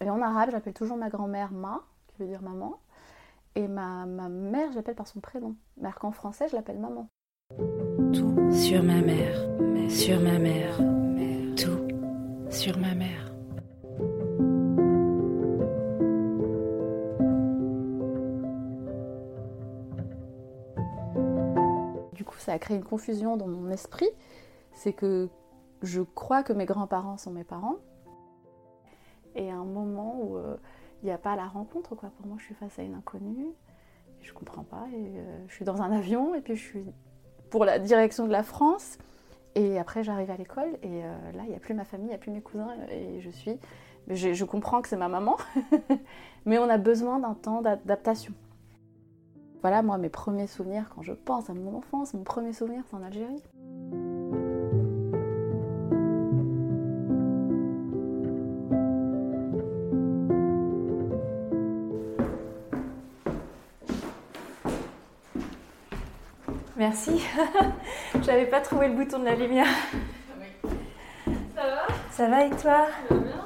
Et en arabe, j'appelle toujours ma grand-mère Ma, qui veut dire maman. Et ma, ma mère, j'appelle par son prénom. Alors qu'en français, je l'appelle maman. Tout sur ma mère, sur ma mère, tout sur ma mère. Du coup, ça a créé une confusion dans mon esprit. C'est que je crois que mes grands-parents sont mes parents. Et un moment où euh, il n'y a pas la rencontre, quoi. Pour moi, je suis face à une inconnue. Je comprends pas. Et euh, je suis dans un avion et puis je suis pour la direction de la France. Et après, j'arrive à l'école et euh, là, il n'y a plus ma famille, il n'y a plus mes cousins et je suis. Je, je comprends que c'est ma maman, mais on a besoin d'un temps d'adaptation. Voilà, moi, mes premiers souvenirs, quand je pense à mon enfance, mon premier souvenir, c'est en Algérie. Merci. J'avais pas trouvé le bouton de la lumière. Ça va? Ça va et toi? Ça va bien?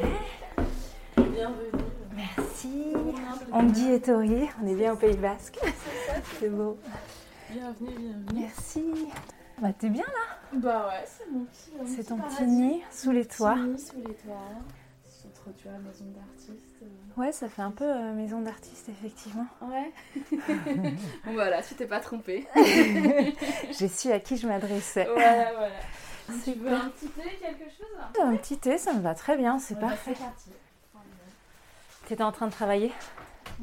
Ouais. Bienvenue. Merci. On me dit Ettori, on est bien au Pays Basque. C'est beau. Bienvenue, bienvenue. Merci. Bah t'es bien là? Bah ouais, c'est mon petit. C'est ton petit nid sous les toits. Petit nid sous les toits. Tu vois, maison d'artiste. euh. Ouais, ça fait un peu euh, maison d'artiste effectivement. Ouais. bon voilà, tu t'es pas trompée. J'ai su à qui je m'adressais. voilà, voilà. Tu veux un petit thé, quelque chose Un petit thé, ça me va très bien, c'est Ouais, bah, parfait. C'est parti. T'étais en train de travailler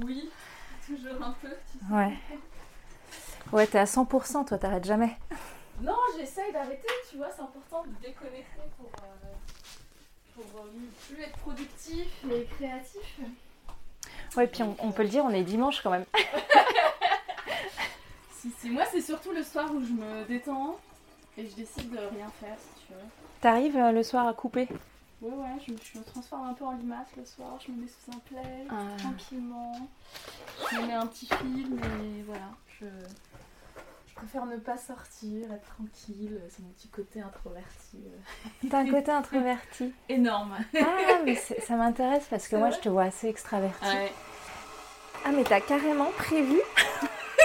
Oui, toujours un peu. tu sais. Ouais. Ouais, t'es à 100%, toi, t'arrêtes jamais. Non, j'essaye d'arrêter, tu vois, c'est important de déconnecter pour, euh, pour euh, plus être productif et créatif. Ouais, puis on, on peut le dire, on est dimanche quand même. Si, si, moi c'est surtout le soir où je me détends et je décide de rien faire si tu veux. T'arrives euh, le soir à couper? Ouais, ouais, je me, je me transforme un peu en limace le soir, je me mets sous un plaid, Ah. tranquillement. Je me mets un petit film et voilà. Je préfère ne pas sortir, être tranquille, c'est mon petit côté introverti. euh, T'as un côté introverti. Énorme. Ah, mais ça m'intéresse parce que moi, je te vois assez extraverti. Ouais. Ah, mais t'as carrément prévu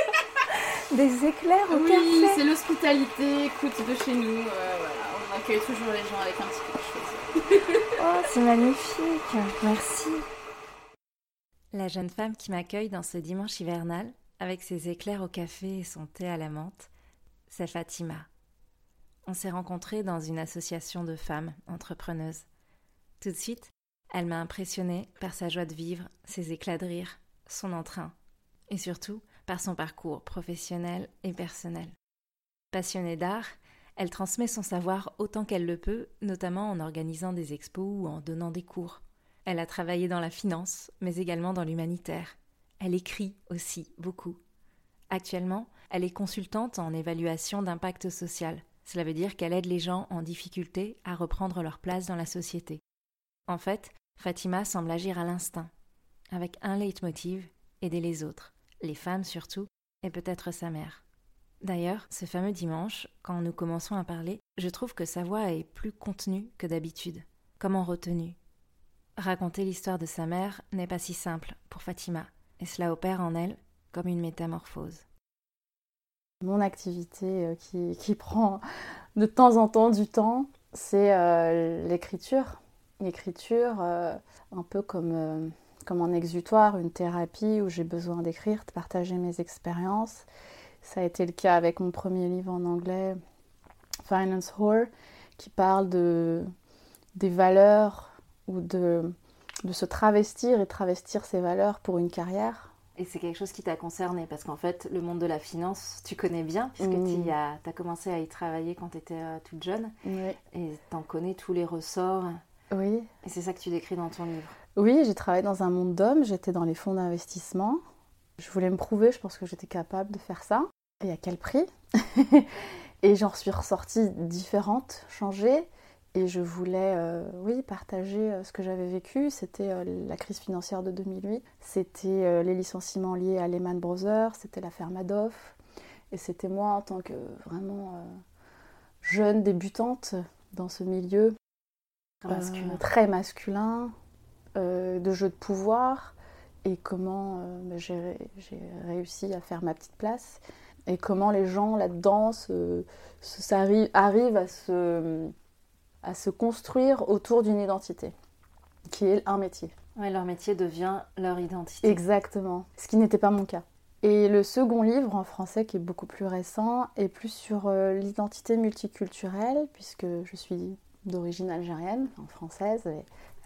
des éclairs au Oui, café c'est l'hospitalité, écoute, de chez nous. euh, voilà, on accueille toujours les gens avec un petit peu de choses. Oh, c'est magnifique. Merci. La jeune femme qui m'accueille dans ce dimanche hivernal, avec ses éclairs au café et son thé à la menthe, c'est Fatima. On s'est rencontrés dans une association de femmes entrepreneuses. Tout de suite, elle m'a impressionnée par sa joie de vivre, ses éclats de rire, son entrain, et surtout par son parcours professionnel et personnel. Passionnée d'art, elle transmet son savoir autant qu'elle le peut, notamment en organisant des expos ou en donnant des cours. Elle a travaillé dans la finance, mais également dans l'humanitaire. Elle écrit aussi beaucoup. Actuellement, elle est consultante en évaluation d'impact social. Cela veut dire qu'elle aide les gens en difficulté à reprendre leur place dans la société. En fait, Fatima semble agir à l'instinct, avec un leitmotiv, aider les autres, les femmes surtout, et peut-être sa mère. D'ailleurs, ce fameux dimanche, quand nous commençons à parler, je trouve que sa voix est plus contenue que d'habitude, comme en retenue? Raconter l'histoire de sa mère n'est pas si simple pour Fatima, et cela opère en elle comme une métamorphose. Mon activité euh, qui, prend de temps en temps du temps, c'est euh, l'écriture. L'écriture, euh, un peu comme, comme un exutoire, une thérapie où j'ai besoin d'écrire, de partager mes expériences. Ça a été le cas avec mon premier livre en anglais, Finance Whore, qui parle de, des valeurs ou de, de se travestir et travestir ses valeurs pour une carrière. Et c'est quelque chose qui t'a concerné, parce qu'en fait, le monde de la finance, tu connais bien, puisque Mm. tu as, commencé à y travailler quand tu étais toute jeune, Oui. et t'en connais tous les ressorts, Oui. et c'est ça que tu décris dans ton livre. Oui, j'ai travaillé dans un monde d'hommes, j'étais dans les fonds d'investissement. Je voulais me prouver, je pense que j'étais capable de faire ça. Et à quel prix? Et j'en suis ressortie différente, changée. Et je voulais, euh, oui, partager euh, ce que j'avais vécu. C'était euh, la crise financière de 2008. C'était les licenciements liés à Lehman Brothers. C'était l'affaire Madoff. Et c'était moi, en tant que vraiment jeune débutante dans ce milieu, Masculin. très masculin, de jeu de pouvoir et comment bah, j'ai réussi à faire ma petite place et comment les gens là-dedans se- arrivent à se, à se construire autour d'une identité, qui est un métier. Ouais, leur métier devient leur identité. Exactement, ce qui n'était pas mon cas. Et le second livre en français, qui est beaucoup plus récent, est plus sur euh, l'identité multiculturelle, puisque je suis d'origine algérienne, enfin française,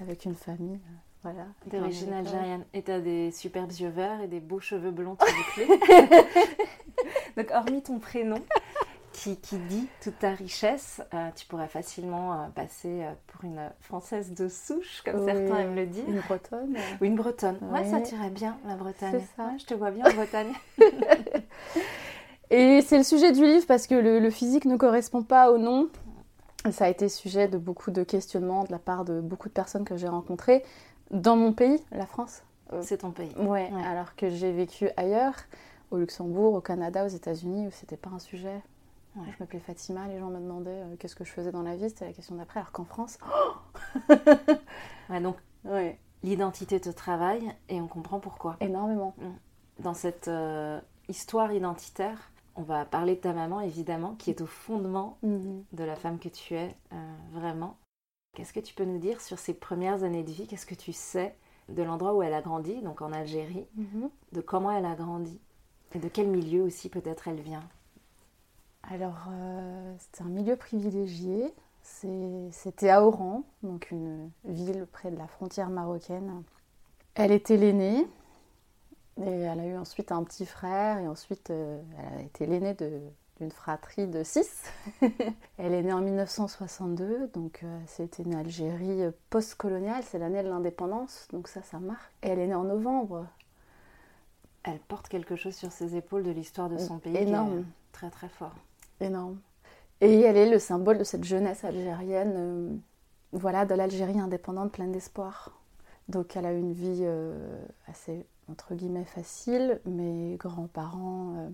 avec une famille, euh, voilà. D'origine algérienne. Et t'as des superbes yeux verts et des beaux cheveux blonds tout bouclés. Donc, hormis ton prénom, qui, qui dit toute ta richesse, euh, tu pourrais facilement euh, passer euh, pour une française de souche, comme Oui. certains aiment le dire. Une bretonne. Ou une bretonne. Ouais, Oui. ça tirait bien, la Bretagne. C'est ça. Ouais, je te vois bien en Bretagne. Et c'est le sujet du livre parce que le, le physique ne correspond pas au nom. Ça a été sujet de beaucoup de questionnements de la part de beaucoup de personnes que j'ai rencontrées dans mon pays, la France. C'est ton pays. Ouais, Ouais. alors que j'ai vécu ailleurs, au Luxembourg, au Canada, aux États-Unis, où c'était pas un sujet. Ouais. Je m'appelais Fatima, les gens me demandaient euh, qu'est-ce que je faisais dans la vie, c'était la question d'après, alors qu'en France. Ouais, donc, Ouais, l'identité te travaille et on comprend pourquoi. énormément. Dans cette euh, histoire identitaire, on va parler de ta maman, évidemment, qui est au fondement Mhm. de la femme que tu es, euh, vraiment. Qu'est-ce que tu peux nous dire sur ses premières années de vie? Qu'est-ce que tu sais de l'endroit où elle a grandi, donc en Algérie, Mhm. de comment elle a grandi? Et de quel milieu aussi peut-être elle vient? Alors, euh, c'était un milieu privilégié. C'était à Oran, donc une ville près de la frontière marocaine. Elle était l'aînée, et elle a eu ensuite un petit frère, et ensuite euh, elle a été l'aînée d'une fratrie de six. elle est née en 1962, donc euh, c'était une Algérie euh, post-coloniale, c'est l'année de l'indépendance, donc ça, ça marque. Et elle est née en novembre, Elle porte quelque chose sur ses épaules de l'histoire de son pays qui est énorme. très très fort. Énorme. Et elle est le symbole de cette jeunesse algérienne, euh, voilà, de l'Algérie indépendante, pleine d'espoir. Donc elle a eu une vie euh, assez, entre guillemets, facile. Mes grands-parents euh,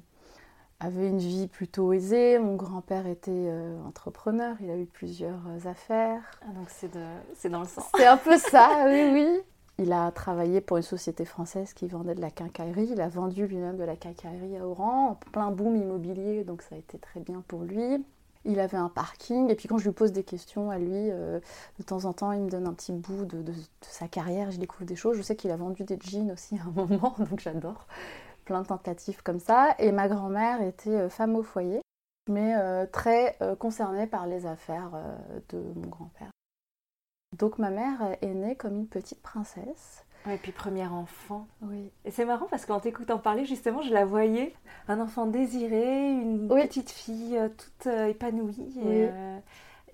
avaient une vie plutôt aisée. Mon grand-père était entrepreneur, il a eu plusieurs affaires. Ah, donc c'est dans le sang. C'est un peu ça, oui, oui. Il a travaillé pour une société française qui vendait de la quincaillerie. Il a vendu lui-même de la quincaillerie à Oran, en plein boom immobilier, donc ça a été très bien pour lui. Il avait un parking, et puis quand je lui pose des questions à lui, euh, de temps en temps, il me donne un petit bout de, sa carrière, je découvre des choses. Je sais qu'il a vendu des jeans aussi à un moment, donc j'adore. Plein de tentatives comme ça. Et ma grand-mère était euh, femme au foyer, mais euh, très concernée par les affaires de mon grand-père. Donc ma mère est née comme une petite princesse. Et puis premier enfant. Oui. Et c'est marrant parce qu'en t'écoutant parler, justement, je la voyais, un enfant désiré, une Oui. petite fille euh, toute euh, épanouie et, euh,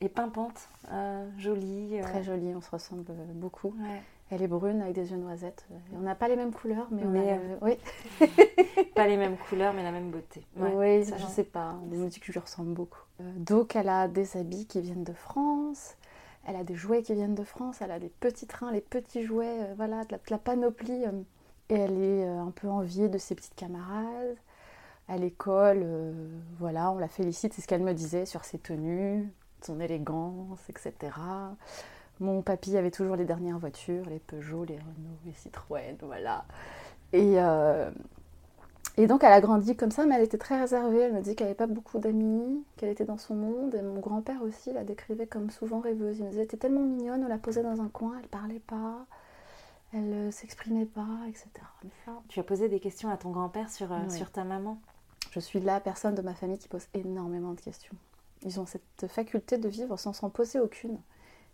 et pimpante, euh, jolie. euh. Très jolie, on se ressemble beaucoup. Ouais. Elle est brune avec des yeux noisettes. Et on n'a pas les mêmes couleurs, mais, on a euh, Oui, Pas les mêmes couleurs, mais la même beauté. Ouais, oui ça je va. sais pas. On me dit que je lui ressemble beaucoup. Euh, donc elle a des habits qui viennent de France. Elle a des jouets qui viennent de France. Elle a des petits trains, les petits jouets, euh, voilà, de la, panoplie. euh. et elle est euh, un peu enviée de ses petites camarades. À l'école, voilà, on la félicite, c'est ce qu'elle me disait sur ses tenues, son élégance, etc. Mon papy avait toujours les dernières voitures, les Peugeot, les Renault, les Citroën, voilà. Et, et donc elle a grandi comme ça, mais elle était très réservée. Elle me dit qu'elle n'avait pas beaucoup d'amis, qu'elle était dans son monde. Et mon grand-père aussi la décrivait comme souvent rêveuse. Il me disait, t'es tellement mignonne, on la posait dans un coin, elle parlait pas, elle ne s'exprimait pas, etc. Tu as posé des questions à ton grand-père sur, euh, Oui. sur ta maman? je suis la personne de ma famille qui pose énormément de questions. Ils ont cette faculté de vivre sans s'en poser aucune.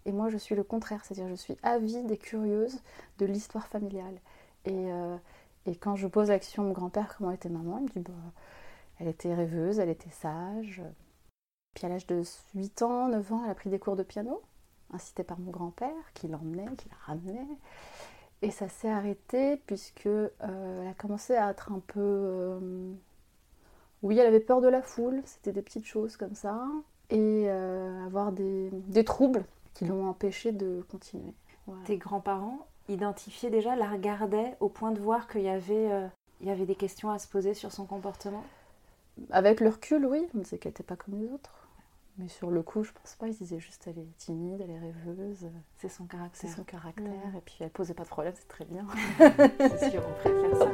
Et moi, je suis le contraire, c'est-à-dire je suis avide et curieuse de l'histoire familiale. Et, euh, et quand je pose la question à mon grand-père comment était maman, il me dit bah, elle était rêveuse, elle était sage. Puis à l'âge de 8 ans, 9 ans, elle a pris des cours de piano, incitée par mon grand-père, qui l'emmenait, qui la ramenait. Et ça s'est arrêté puisque euh, elle a commencé à être un peu... euh, oui, elle avait peur de la foule, c'était des petites choses comme ça, et euh, avoir des, des troubles qui l'ont empêchée de continuer. Tes grands-parents identifiaient déjà, la regardaient au point de voir qu'il y avait, euh, il y avait des questions à se poser sur son comportement? Avec le recul, oui, on disait qu'elle n'était pas comme les autres. Mais sur le coup, je pense pas. Ils disaient juste elle est timide, elle est rêveuse. C'est son caractère. C'est son caractère. Et puis elle posait pas de problème, c'est très bien. C'est sûr, on préfère ça.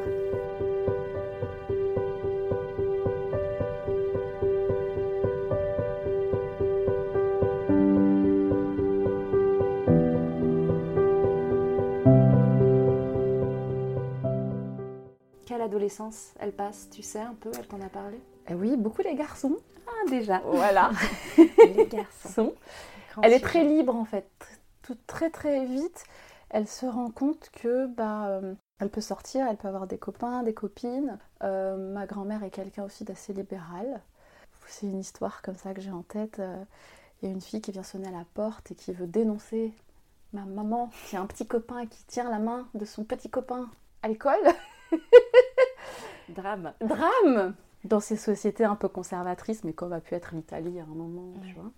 Elle passe, tu sais un peu, elle t'en a parlé? Et oui, beaucoup les garçons. Ah déjà, Voilà. les garçons. Elle est très libre en fait. Tout très très vite, elle se rend compte que bah euh, elle peut sortir, elle peut avoir des copains, des copines. Euh, ma grand-mère est quelqu'un aussi d'assez libéral. C'est une histoire comme ça que j'ai en tête. Euh, Il y a une fille qui vient sonner à la porte et qui veut dénoncer ma maman qui a un petit copain qui tient la main de son petit copain à l'école. Drame. Drame dans ces sociétés un peu conservatrices, mais comme a pu être l'Italie à un moment, tu Ouais. vois.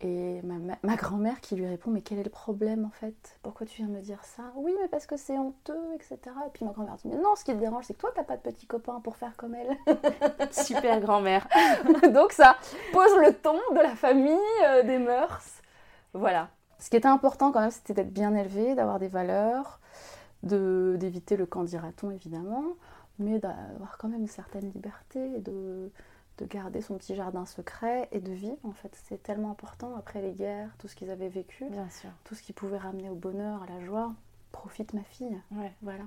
Et ma, ma- ma grand-mère qui lui répond Mais quel est le problème en fait? Pourquoi tu viens me dire ça? Oui, mais parce que c'est honteux, etc. Et puis ma grand-mère dit Mais non, ce qui te dérange, c'est que toi, t'as pas de petit copain pour faire comme elle. Super grand-mère. Donc ça pose le ton de la famille, euh, des mœurs. Voilà. Ce qui était important quand même, c'était d'être bien élevé, d'avoir des valeurs, de- d'éviter le quand dira-t-on évidemment, mais d'avoir quand même une certaine liberté, et de, de garder son petit jardin secret et de vivre en fait. C'est tellement important après les guerres, tout ce qu'ils avaient vécu, Bien sûr. tout ce qui pouvait ramener au bonheur, à la joie. Profite ma fille. Ouais. Voilà.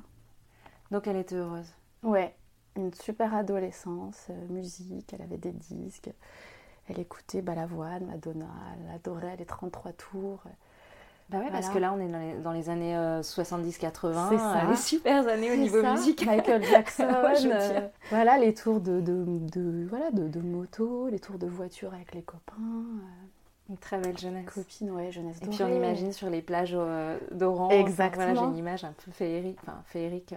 Donc elle était heureuse. Ouais, une super adolescence, euh, musique, elle avait des disques, elle écoutait Balavoine, Madonna, elle adorait les 33 tours. Bah ouais, parce que là, on est dans les, dans les années euh, 70-80. C'est ça. euh, Les super années au niveau ça, musique. Michael Jackson, Ouais, euh, voilà les tours de, de, de- voilà, de, de moto, les tours de voiture avec les copains, euh, Une très belle jeunesse. copines, ouais, jeunesse Et dorée. puis on imagine sur les plages euh, d'Oran. Exactement. Voilà, j'ai une image un peu féerique, enfin féerique,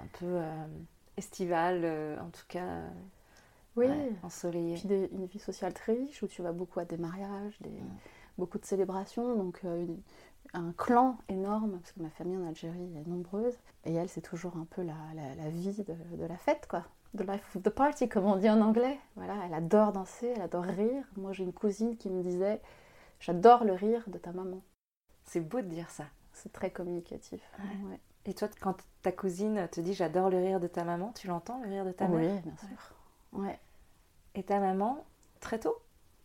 un peu estivale, en tout cas Oui, ouais, ensoleillée. puis des- une vie sociale très riche où tu vas beaucoup à des mariages, des, beaucoup de célébrations, donc euh, un clan énorme, parce que ma famille en Algérie est nombreuse, et elle c'est toujours un peu la, la- la vie de, de la fête, quoi. The life of the party, comme on dit en anglais. Voilà, elle adore danser, elle adore rire. Moi j'ai une cousine qui me disait J'adore le rire de ta maman. C'est beau de dire ça. C'est très communicatif. Ouais. Ouais. Et toi, quand ta cousine te dit j'adore le rire de ta maman, tu l'entends le rire de ta Oui, mère bien sûr. Ouais. Et ta maman, très tôt,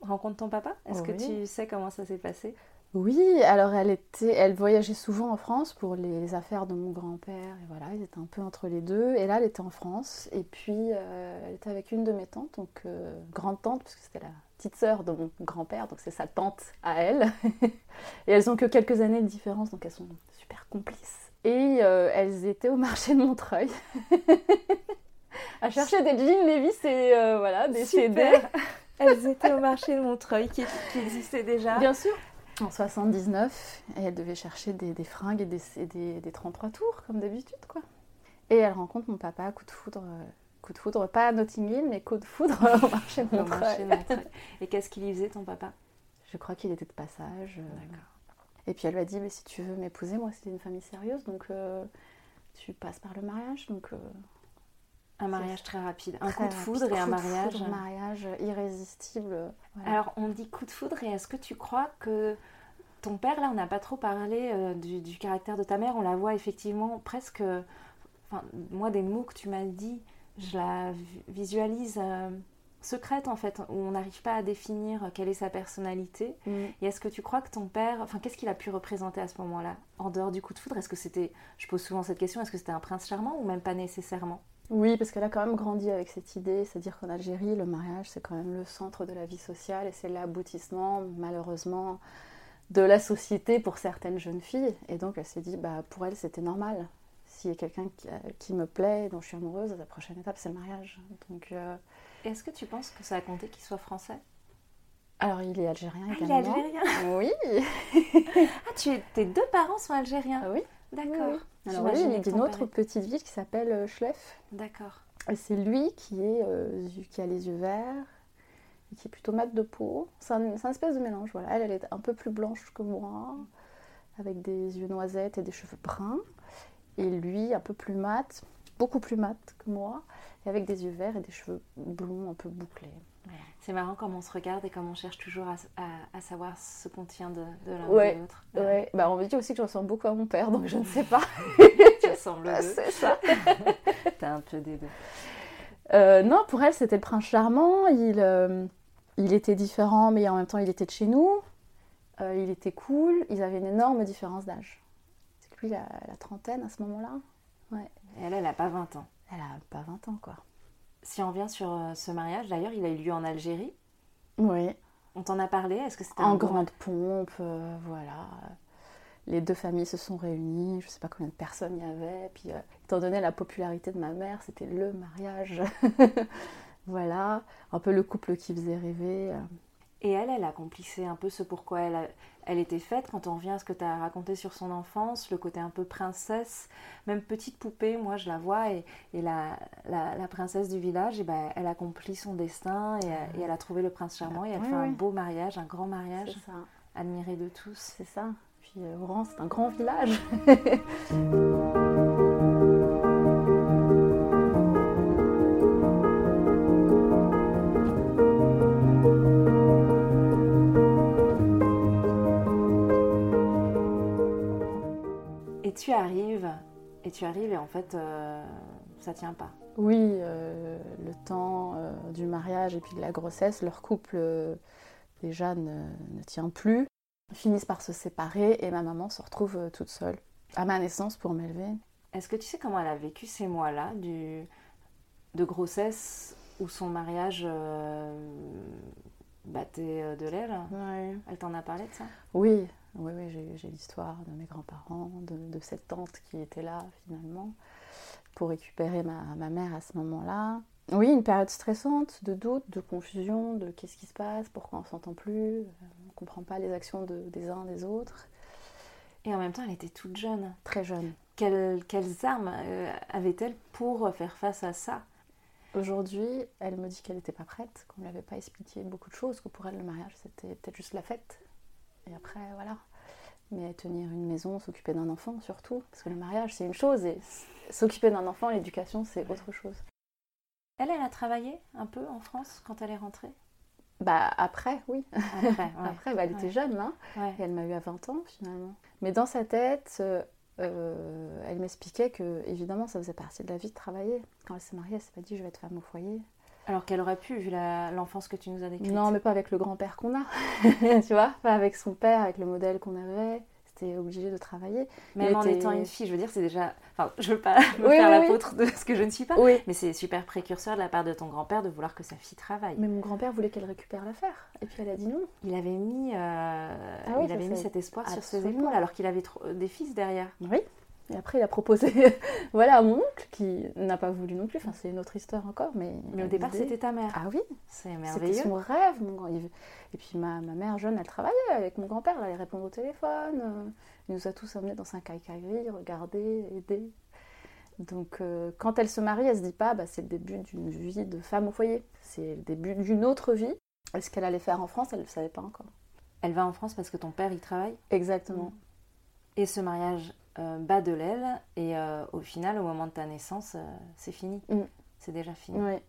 rencontre ton papa? Est-ce que Oui. tu sais comment ça s'est passé? Oui, alors elle était, elle voyageait souvent en France pour les affaires de mon grand-père et voilà, ils étaient un peu entre les deux. Et là, elle était en France et puis euh, elle était avec une de mes tantes, donc euh, grande tante parce que c'était la petite sœur de mon grand-père, donc c'est sa tante à elle. et elles ont que quelques années de différence, donc elles sont super complices. Et euh, elles étaient au marché de Montreuil à chercher des jeans Levi's et euh, voilà des CD. Super. Elles étaient au marché de Montreuil qui, qui existait déjà. Bien sûr. En 79, et elle devait chercher des, des fringues et des, et des, des 33 tours, comme d'habitude, quoi. Et elle rencontre mon papa, coup de foudre, coup de foudre, pas à Notting Hill, mais coup de foudre au marché de Montreuil. Et qu'est-ce qu'il y faisait ton papa? Je crois qu'il était de passage. euh, D'accord. Et puis elle lui a dit, mais si tu veux m'épouser, moi c'était une famille sérieuse, donc euh, tu passes par le mariage, donc... euh, Un mariage très rapide. Un très coup de rapide. foudre et un mariage. foudre, mariage irrésistible. voilà. Alors, on dit coup de foudre, et est-ce que tu crois que ton père, là, on n'a pas trop parlé euh, du, du caractère de ta mère, on la voit effectivement presque. Enfin, moi, des mots que tu m'as dit, je la vi- visualise euh, secrète, en fait, où on n'arrive pas à définir quelle est sa personnalité. Mm. Et est-ce que tu crois que ton père, enfin, qu'est-ce qu'il a pu représenter à ce moment-là, en dehors du coup de foudre? Est-ce que c'était, je pose souvent cette question, est-ce que c'était un prince charmant ou même pas nécessairement? Oui, parce qu'elle a quand même grandi avec cette idée, c'est-à-dire qu'en Algérie, le mariage, c'est quand même le centre de la vie sociale et c'est l'aboutissement, malheureusement, de la société pour certaines jeunes filles. Et donc, elle s'est dit, bah, pour elle, c'était normal. S'il y a quelqu'un qui, euh, qui me plaît, dont je suis amoureuse, la prochaine étape, c'est le mariage. Donc, euh, Est-ce que tu penses que ça a compté qu'il soit français? Alors, il est algérien Ah, il est également. algérien Oui. Ah, tu es- tes deux parents sont algériens oui. D'accord. Alors, lui, il est d'une autre petite ville qui s'appelle euh, Schleff. D'accord. Et c'est lui qui, est, euh, qui a les yeux verts, et qui est plutôt mat de peau. C'est un, c'est un espèce de mélange. Voilà. Elle, elle est un peu plus blanche que moi, avec des yeux noisettes et des cheveux bruns. Et lui, un peu plus mat, beaucoup plus mat que moi, et avec des yeux verts et des cheveux blonds un peu bouclés. C'est marrant comme on se regarde et comme on cherche toujours à, à, à savoir ce qu'on tient de, de l'un Ouais, ou de l'autre. Ouais, bah on me dit aussi que je ressemble beaucoup à mon père, donc je ne sais pas. tu ressembles aux deux. C'est ça. T'as un peu des deux. Euh, non, pour elle, c'était le prince charmant. Il, euh, il était différent, mais en même temps, il était de chez nous. Euh, il était cool. Ils avaient une énorme différence d'âge. C'est que lui, il a la trentaine à ce moment-là. Et elle, elle n'a pas 20 ans. Elle a pas 20 ans, quoi. Si on revient sur euh, ce mariage, d'ailleurs, il a eu lieu en Algérie. Oui. On t'en a parlé Est-ce que c'était En grande pompe, euh, voilà. Les deux familles se sont réunies, je sais pas combien de personnes il y avait. Puis, euh, étant donné la popularité de ma mère, c'était le mariage. voilà, un peu le couple qui faisait rêver. Et elle, elle accomplissait un peu ce pourquoi elle, a- elle était faite. Quand on revient à ce que tu as raconté sur son enfance, le côté un peu princesse, même petite poupée, moi je la vois, et, et la, la, la princesse du village, et ben, elle accomplit son destin, et, elle- et elle a trouvé le prince charmant, et elle Oui, fait un beau mariage, un grand mariage, C'est ça. admiré de tous. C'est ça. Puis euh, Oran, c'est un grand village. tu arrives, et en fait, euh, ça tient pas. Oui, euh, le temps euh, du mariage et puis de la grossesse, leur couple déjà ne, ne tient plus. Ils finissent par se séparer et ma maman se retrouve toute seule à ma naissance pour m'élever. Est-ce que tu sais comment elle a vécu ces mois-là du... de grossesse où son mariage battait de l'aile? Ouais. Elle t'en a parlé de ça? Oui, oui, oui j'ai, l'histoire de mes grands-parents, de, de cette tante qui était là finalement pour récupérer ma, ma mère à ce moment-là. Oui, une période stressante, de doute, de confusion, de qu'est-ce qui se passe, pourquoi on s'entend plus, on ne comprend pas les actions de- des uns des autres. Et en même temps, elle était toute jeune. Très jeune. Quelles, quelles armes euh, avait-elle pour faire face à ça? Aujourd'hui, elle me dit qu'elle n'était pas prête, qu'on ne lui avait pas expliqué beaucoup de choses, que pour elle, le mariage, c'était peut-être juste la fête. Et après, voilà. Mais tenir une maison, s'occuper d'un enfant, surtout. Parce que le mariage, c'est une chose, et s'occuper d'un enfant, l'éducation, c'est autre chose. Elle, elle a travaillé un peu en France quand elle est rentrée? Bah, après, oui. Après, ouais. Après, bah, elle était Ouais. jeune, hein. Ouais. Et elle m'a eu à 20 ans, finalement. Mais dans sa tête, euh, euh, elle m'expliquait que, évidemment, ça faisait partie de la vie de travailler. Quand elle s'est mariée, elle s'est pas dit, je vais être femme au foyer. Alors qu'elle aurait pu, vu l'enfance que tu nous as décrite. Non, mais pas avec le grand-père qu'on a, tu vois, pas avec son père, avec le modèle qu'on avait. C'était obligé de travailler. Même il en était- étant une fille, je veux dire, c'est déjà. Enfin, je veux pas me Oui, faire oui, oui. l'apôtre de ce que je ne suis pas. Oui. Mais c'est super précurseur de la part de ton grand-père de vouloir que sa fille travaille. Mais mon grand-père voulait qu'elle récupère l'affaire. Et puis elle a dit non. Il avait mis, euh, oui, il avait mis cet espoir sur ses épaules, alors qu'il avait trop- des fils derrière. Oui. Et après, il a proposé voilà, à mon oncle, qui n'a pas voulu non plus. Enfin, c'est une autre histoire encore. Mais, Mais au départ, c'était ta mère. Ah oui, C'est c'était merveilleux. son rêve. Mon grand... Et puis ma, ma mère jeune, elle travaillait avec mon grand-père. Elle allait répondre au téléphone. euh, Il nous a tous emmenés dans un caïcaillerie, regarder, aider. Donc euh, quand elle se marie, elle se dit pas, bah, c'est le début d'une vie de femme au foyer. C'est le début d'une autre vie. Et ce qu'elle allait faire en France, elle ne le savait pas encore. Elle va en France parce que ton père y travaille? Exactement. Et ce mariage euh, bat de l'aile. Et euh, au final, au moment de ta naissance, euh, c'est fini. Mm. C'est déjà fini. Oui.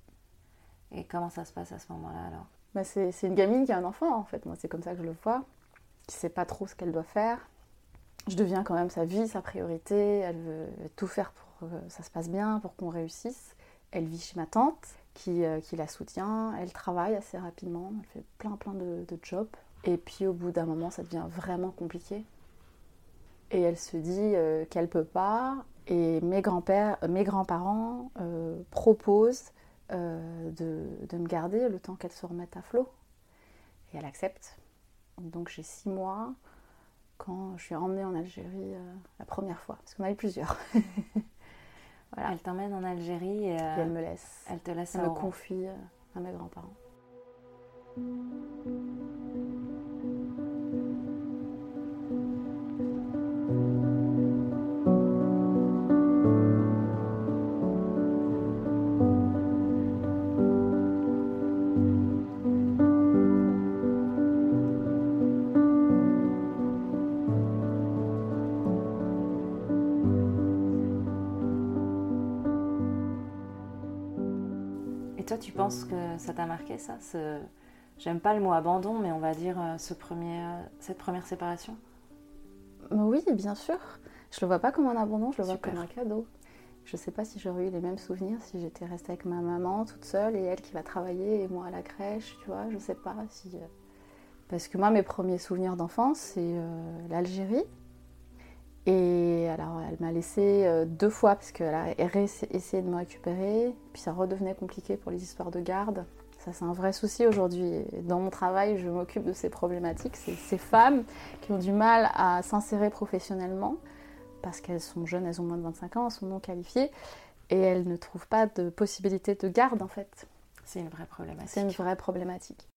Et comment ça se passe à ce moment-là alors? Bah, c'est c'est une gamine qui a un enfant, en fait. Moi, c'est comme ça que je le vois. Qui sait pas trop ce qu'elle doit faire. Je deviens quand même sa vie, sa priorité. Elle veut tout faire pour que ça se passe bien, pour qu'on réussisse. Elle vit chez ma tante, qui, euh, qui la soutient. Elle travaille assez rapidement. Elle fait plein, plein de, de jobs. Et puis, au bout d'un moment, ça devient vraiment compliqué. Et elle se dit euh, qu'elle peut pas. Et mes grands-pères, euh, mes grands-parents euh, proposent euh, de, de me garder le temps qu'elle se remette à flot. Et elle accepte. Donc j'ai six mois quand je suis emmenée en Algérie la première fois, parce qu'on a eu plusieurs. Voilà. Elle t'emmène en Algérie et, Et elle me laisse, elle te laisse elle me confie à mes grands-parents. Tu penses que ça t'a marqué ça ce... J'aime pas le mot abandon, mais on va dire euh, ce premier, euh, cette première séparation? Oui, bien sûr. Je le vois pas comme un abandon, je le vois comme un cadeau. Je sais pas si j'aurais eu les mêmes souvenirs si j'étais restée avec ma maman toute seule et elle qui va travailler et moi à la crèche, tu vois. Je sais pas si. euh, Parce que moi, mes premiers souvenirs d'enfance, c'est euh, l'Algérie. Et alors, elle m'a laissée euh, deux fois parce qu'elle a essayé de me récupérer. Puis ça redevenait compliqué pour les histoires de garde. Ça, c'est un vrai souci aujourd'hui. Dans mon travail, je m'occupe de ces problématiques. C'est ces femmes qui ont du mal à s'insérer professionnellement parce qu'elles sont jeunes, elles ont moins de 25 ans, elles sont non qualifiées et elles ne trouvent pas de possibilité de garde en fait. C'est une vraie problématique. C'est une vraie problématique.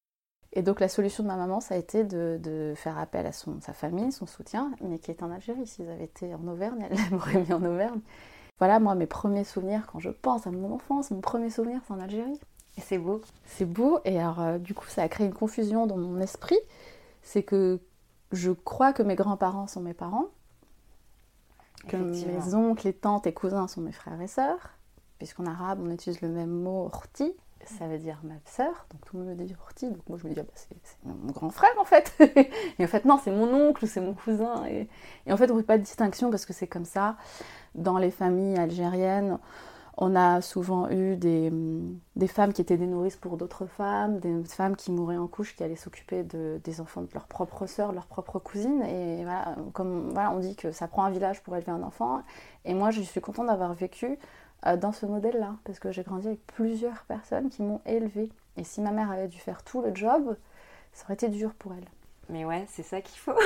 Et donc la solution de ma maman, ça a été de, de faire appel à son, sa famille, son soutien, mais qui est en Algérie. S'ils avaient été en Auvergne, elle m'aurait mis en Auvergne. Voilà, moi, mes premiers souvenirs, quand je pense à mon enfance, mon premier souvenir, c'est en Algérie. Et c'est beau. C'est beau, et alors euh, du coup, ça a créé une confusion dans mon esprit. C'est que je crois que mes grands-parents sont mes parents, que mes oncles, les tantes et cousins sont mes frères et sœurs, puisqu'en arabe on utilise le même mot orti, ça veut dire ma sœur, donc tout le monde me dit donc moi je me dis ah bah, c'est mon grand frère en fait. et en fait non, c'est mon oncle ou c'est mon cousin. Et en fait on ne fait pas de distinction parce que c'est comme ça. Dans les familles algériennes, on a souvent eu des, hum, des femmes qui étaient des nourrices pour d'autres femmes, des femmes qui mouraient en couche, qui allaient s'occuper de, des enfants de leur propre sœur, leur propre cousine. Et voilà, comme voilà, on dit que ça prend un village pour élever un enfant. Et moi, je suis contente d'avoir vécu euh, dans ce modèle-là, parce que j'ai grandi avec plusieurs personnes qui m'ont élevée. Et si ma mère avait dû faire tout le job, ça aurait été dur pour elle. Mais ouais, c'est ça qu'il faut.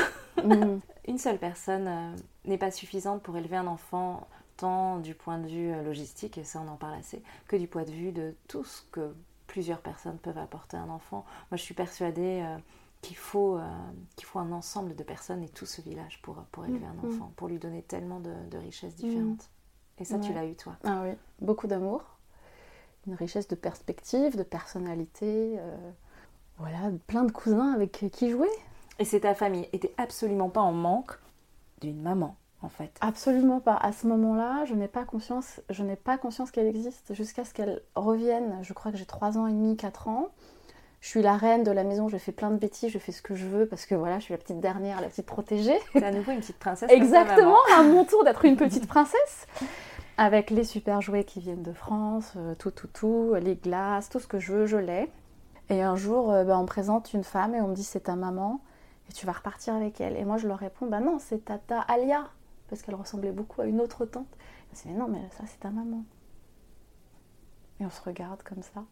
Mm. Une seule personne euh, n'est pas suffisante pour élever un enfant, tant du point de vue euh, logistique, et ça on en parle assez, que du point de vue de tout ce que plusieurs personnes peuvent apporter à un enfant. Moi je suis persuadée euh, qu'il faut, euh, qu'il faut un ensemble de personnes et tout ce village pour, pour élever un Mhm. enfant, pour lui donner tellement de, de richesses différentes. Et ça tu l'as eu toi. Ah oui, beaucoup d'amour, une richesse de perspective, de personnalité. euh, voilà, plein de cousins avec qui jouer. Et c'est ta famille était absolument pas en manque d'une maman en fait. Absolument pas. À ce moment-là, je n'ai pas conscience, je n'ai pas conscience qu'elle existe jusqu'à ce qu'elle revienne. Je crois que j'ai 3 ans et demi, 4 ans. Je suis la reine de la maison, je fais plein de bêtises, je fais ce que je veux parce que voilà, je suis la petite dernière, la petite protégée. T'es à nouveau une petite princesse. Exactement, à mon tour d'être une petite princesse. Avec les super jouets qui viennent de France, euh, tout, tout, tout, les glaces, tout ce que je veux, je l'ai. Et un jour, euh, bah, on me présente une femme et on me dit c'est ta maman et tu vas repartir avec elle. Et moi, je leur réponds bah non, c'est tata Alia, parce qu'elle ressemblait beaucoup à une autre tante. Elle me dit mais non, mais ça, c'est ta maman. Et on se regarde comme ça.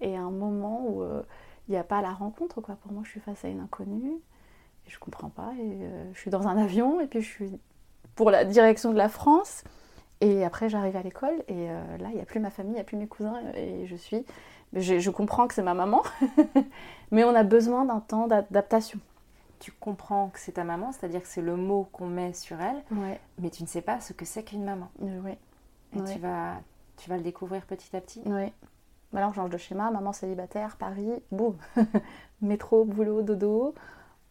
Et à un moment où euh, il n'y a pas la rencontre, quoi. Pour moi, je suis face à une inconnue. Et je comprends pas. Et euh, je suis dans un avion et puis je suis pour la direction de la France. Et après, j'arrive à l'école et euh, là, il n'y a plus ma famille, il n'y a plus mes cousins et je suis. Je comprends que c'est ma maman, mais on a besoin d'un temps d'adaptation. Tu comprends que c'est ta maman, c'est-à-dire que c'est le mot qu'on met sur elle, Ouais, mais tu ne sais pas ce que c'est qu'une maman. euh, Et Ouais. tu, vas, tu vas le découvrir petit à petit. Voilà, on change de schéma. Maman célibataire, Paris, boum. Métro, boulot, dodo.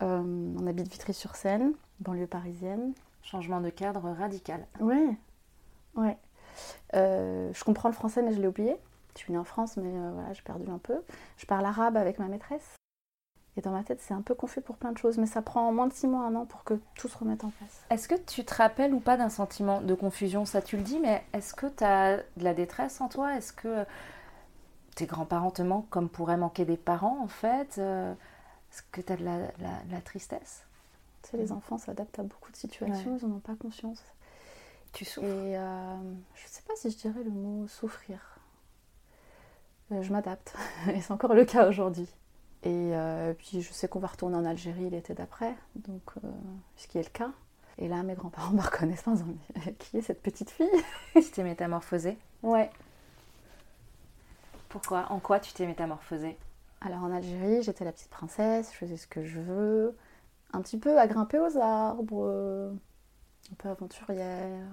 Euh, on habite Vitry-sur-Seine, banlieue parisienne. Changement de cadre radical. Ouais, ouais. Euh, je comprends le français, mais je l'ai oublié. Je suis née en France, mais euh, voilà, j'ai perdu un peu. Je parle arabe avec ma maîtresse. Et dans ma tête, c'est un peu confus pour plein de choses, mais ça prend moins de six mois, un an pour que tout se remette en place. Est-ce que tu te rappelles ou pas d'un sentiment de confusion? Ça, tu le dis, mais est-ce que tu as de la détresse en toi? Est-ce que tes grands-parents te manquent comme pourraient manquer des parents, en fait? Euh, Est-ce que tu as de la, la- de la tristesse? Tu sais, les enfants s'adaptent à beaucoup de situations, ils n'en ont pas conscience. Tu Et souffres euh, je sais pas si je dirais le mot souffrir. Euh, je m'adapte, et c'est encore le cas aujourd'hui. Et euh, puis je sais qu'on va retourner en Algérie l'été d'après, donc euh, ce qui est le cas. Et là, mes grands-parents me reconnaissent pas en disant Mais qui est cette petite fille? Tu t'es métamorphosée Ouais. Pourquoi En quoi tu t'es métamorphosée? Alors en Algérie, j'étais la petite princesse, je faisais ce que je veux, un petit peu à grimper aux arbres, euh, un peu aventurière,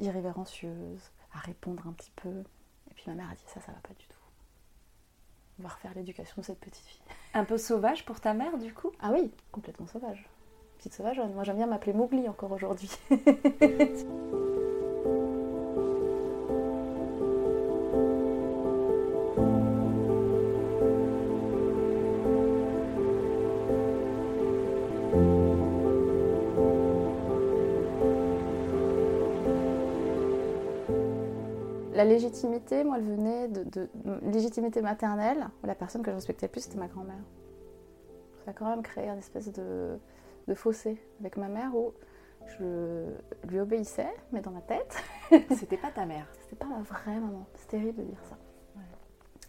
irrévérencieuse, à répondre un petit peu. Et puis ma mère a dit ça, ça va pas du tout. On va refaire l'éducation de cette petite fille. Un peu sauvage pour ta mère, du coup? Ah oui, complètement sauvage. Petite sauvage, moi j'aime bien m'appeler Mowgli encore aujourd'hui. la légitimité, moi, elle venait de, de légitimité maternelle. La personne que je respectais le plus, c'était ma grand-mère. Ça a quand même créé une espèce de, de fossé avec ma mère où je lui obéissais, mais dans ma tête. C'était pas ta mère. C'était pas ma vraie maman. C'est terrible de dire ça.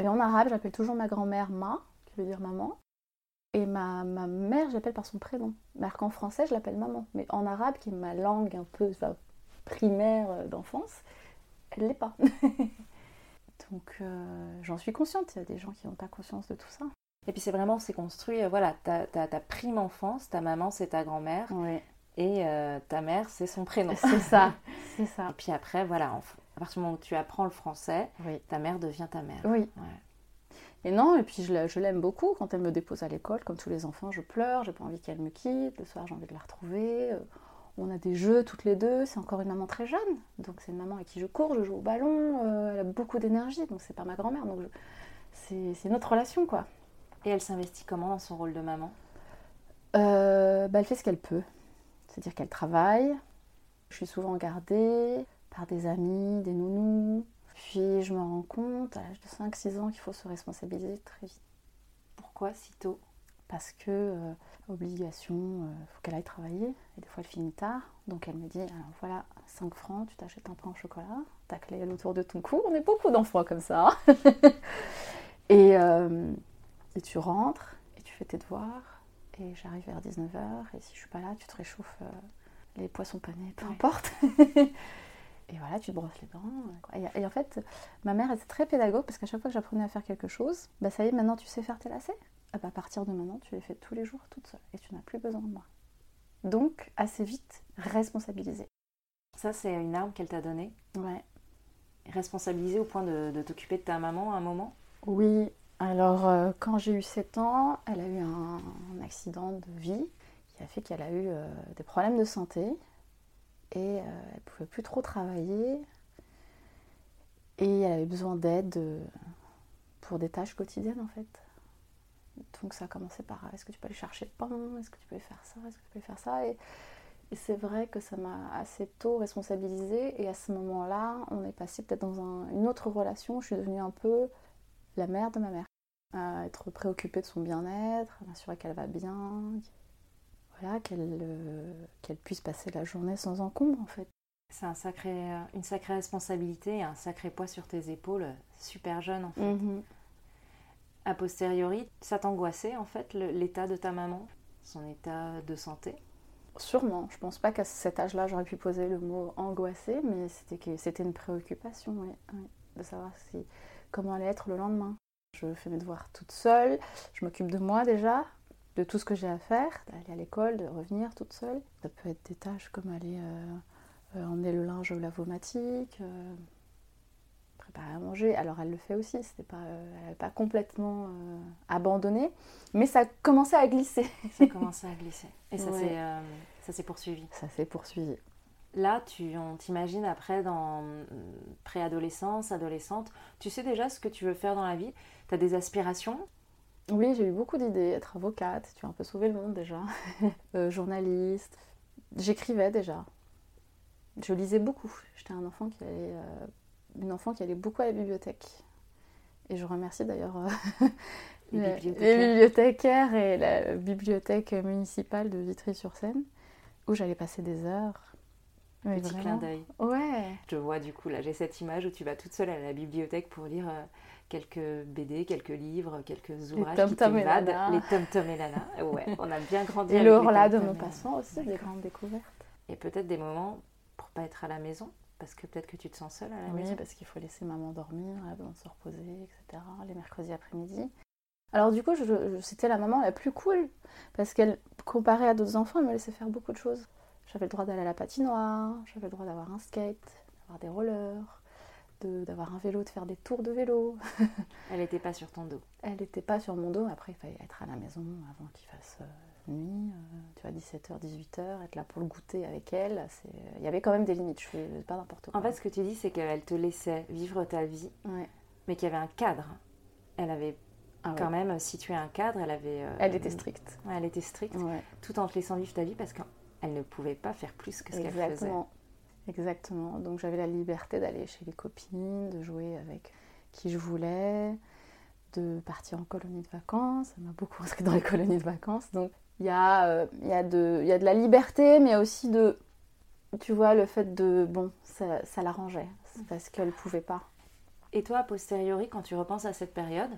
Et en arabe, j'appelle toujours ma grand-mère Ma, qui veut dire maman. Et ma, ma mère, j'appelle par son prénom. Alors qu'en français, je l'appelle maman. Mais en arabe, qui est ma langue un peu enfin, primaire euh, d'enfance, elle l'est pas. Donc euh, j'en suis consciente. Il y a des gens qui n'ont pas conscience de tout ça. Et puis c'est vraiment, c'est construit, euh, voilà, ta, ta, ta prime enfance, ta maman c'est ta grand-mère, Oui, et euh, ta mère c'est son prénom. c'est ça. C'est ça. Et puis après, voilà, en- à partir du moment où tu apprends le français, Oui. ta mère devient ta mère. Oui. Ouais. Et non, et puis je l'aime beaucoup. Quand elle me dépose à l'école, comme tous les enfants, je pleure, j'ai pas envie qu'elle me quitte. Le soir, j'ai envie de la retrouver. On a des jeux toutes les deux. C'est encore une maman très jeune. Donc c'est une maman avec qui je cours, je joue au ballon. euh, elle a beaucoup d'énergie. Donc c'est pas ma grand-mère. Donc je- c'est c'est notre relation, quoi. Et elle s'investit comment dans son rôle de maman? Euh, bah, elle fait ce qu'elle peut. C'est-à-dire qu'elle travaille. Je suis souvent gardée par des amis, des nounous. Puis je me rends compte à l'âge de 5-6 ans qu'il faut se responsabiliser très vite. Pourquoi si tôt? Parce que euh, obligation, il faut qu'elle aille travailler et des fois elle finit tard. Donc elle me dit alors voilà 5 francs, tu t'achètes un pain au chocolat, ta clé elle est autour de ton cou. On est beaucoup d'enfants comme ça. hein. et, euh, et tu rentres et tu fais tes devoirs et j'arrive vers 19h et si je suis pas là, tu te réchauffes euh, les poissons panés, peu Ouais. importe. Et voilà, tu te brosses les dents. Et, et en fait, ma mère était très pédagogue parce qu'à chaque fois que j'apprenais à faire quelque chose, bah ça y est, maintenant tu sais faire tes lacets. Ah bah, à partir de maintenant, tu les fais tous les jours toute seule et tu n'as plus besoin de moi. Donc, assez vite, responsabiliser. Ça, c'est une arme qu'elle t'a donnée? Ouais. Responsabilisée au point de, de t'occuper de ta maman à un moment? Oui, alors euh, quand j'ai eu 7 ans, elle a eu un, un accident de vie qui a fait qu'elle a eu euh, des problèmes de santé et euh, elle pouvait plus trop travailler et elle avait besoin d'aide euh, pour des tâches quotidiennes en fait. Donc ça a commencé par est-ce que tu peux aller chercher le pain, est-ce que tu peux faire ça, est-ce que tu peux faire ça? Et, et c'est vrai que ça m'a assez tôt responsabilisée et à ce moment-là, on est passé peut-être dans un- une autre relation. Je suis devenue un peu la mère de ma mère. À être préoccupée de son bien-être, à m'assurer qu'elle va bien, voilà, qu'elle euh, puisse passer la journée sans encombre en fait. C'est un sacré, euh, une sacrée responsabilité et un sacré poids sur tes épaules, super jeune en fait. Mhm. A posteriori, ça t'angoissait en fait l'état de ta maman, son état de santé? Sûrement, je pense pas qu'à cet âge-là j'aurais pu poser le mot angoissé, mais c'était une préoccupation, de savoir si, comment allait être le lendemain. Je fais mes devoirs toute seule, je m'occupe de moi déjà, de tout ce que j'ai à faire, d'aller à l'école, de revenir toute seule. Ça peut être des tâches comme aller euh, euh, emmener le linge au lavomatique, euh, préparer à manger. Alors elle le fait aussi, c'était pas, euh, elle n'avait pas complètement euh, abandonné, mais ça commençait à glisser. Ça commençait à glisser. Et ça Ouais. s'est euh, ça s'est poursuivi. Ça s'est poursuivi. Là, tu, on t'imagine après dans préadolescence, adolescente, tu sais déjà ce que tu veux faire dans la vie? Tu as des aspirations? Oui, j'ai eu beaucoup d'idées. Être avocate, tu as un peu sauvé le monde déjà. Euh, journaliste. J'écrivais déjà. Je lisais beaucoup. J'étais un enfant qui allait, euh, une enfant qui allait beaucoup à la bibliothèque. Et je remercie d'ailleurs euh, Les les, bibliothécaires. les bibliothécaires et la bibliothèque municipale de Vitry-sur-Seine, où j'allais passer des heures. Oui, Petit clin d'œil. Ouais. Je vois du coup, là j'ai cette image où tu vas toute seule à la bibliothèque pour lire euh, quelques BD, quelques livres, quelques ouvrages qui Tom-Tom et. Lana. Les Tom Tom et Lana. Ouais, on a bien grandi Et le les Horla de Tom-Tom mon et Lana. passant aussi, des grandes découvertes. Et peut-être des moments pour pas être à la maison, parce que peut-être que tu te sens seule à la Oui, maison. parce qu'il faut laisser maman dormir, elle a besoin de se reposer, etc. Les mercredis après-midi. Alors du coup, je- je- c'était la maman la plus cool, parce qu'elle, comparée à d'autres enfants, elle me laissait faire beaucoup de choses. J'avais le droit d'aller à la patinoire, j'avais le droit d'avoir un skate, d'avoir des rollers, de- d'avoir un vélo, de faire des tours de vélo. Elle n'était pas sur ton dos. Elle n'était pas sur mon dos, après il fallait être à la maison avant qu'il fasse euh, nuit, euh, tu vois, 17h, 18h, être là pour le goûter avec elle. Il y avait quand même des limites, je faisais pas n'importe quoi. En fait, ce que tu dis, c'est qu'elle te laissait vivre ta vie, Ouais. mais qu'il y avait un cadre. Elle avait Ah ouais. quand même situé un cadre, elle avait... euh, Elle était stricte. Ouais, elle était stricte, tout en te laissant vivre ta vie parce qu'elle ne pouvait pas faire plus que ce qu'elle faisait. Exactement. Exactement. Donc j'avais la liberté d'aller chez les copines, de jouer avec qui je voulais, de partir en colonie de vacances. Ça m'a beaucoup inscrit dans les colonies de vacances. Donc il y, a, euh, il y, a de, il y a de la liberté, mais aussi de, tu vois, le fait de, bon, ça, ça l'arrangeait, c'est parce qu'elle pouvait pas. Et toi, a posteriori, quand tu repenses à cette période,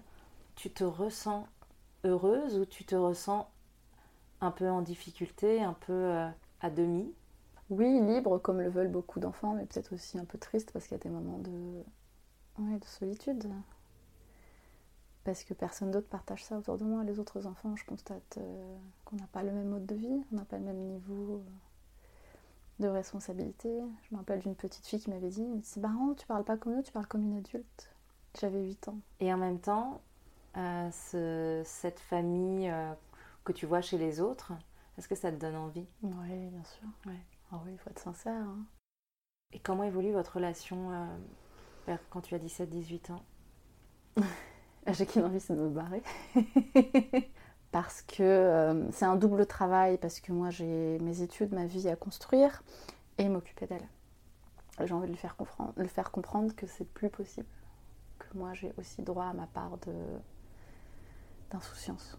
tu te ressens heureuse ou tu te ressens un peu en difficulté, un peu euh, à demi? Oui, libre, comme le veulent beaucoup d'enfants, mais peut-être aussi un peu triste parce qu'il y a des moments de, ouais, de solitude parce que personne d'autre partage ça autour de moi. Les autres enfants, je constate euh, qu'on n'a pas le même mode de vie, on n'a pas le même niveau euh, de responsabilité. Je me rappelle d'une petite fille qui m'avait dit C'est marrant, tu parles pas comme nous, tu parles comme une adulte. J'avais 8 ans. Et en même temps, euh, ce, cette famille que tu vois chez les autres, est-ce que ça te donne envie? Oui, bien sûr. Ouais. Ah oui, il faut être sincère. Hein. Et comment évolue votre relation quand tu as 17-18 ans? J'ai qu'une envie, c'est de me barrer. parce que euh, c'est un double travail, parce que moi j'ai mes études, ma vie à construire et m'occuper d'elle. J'ai envie de lui faire comprendre, lui faire comprendre que c'est plus possible, que moi j'ai aussi droit à ma part de d'insouciance.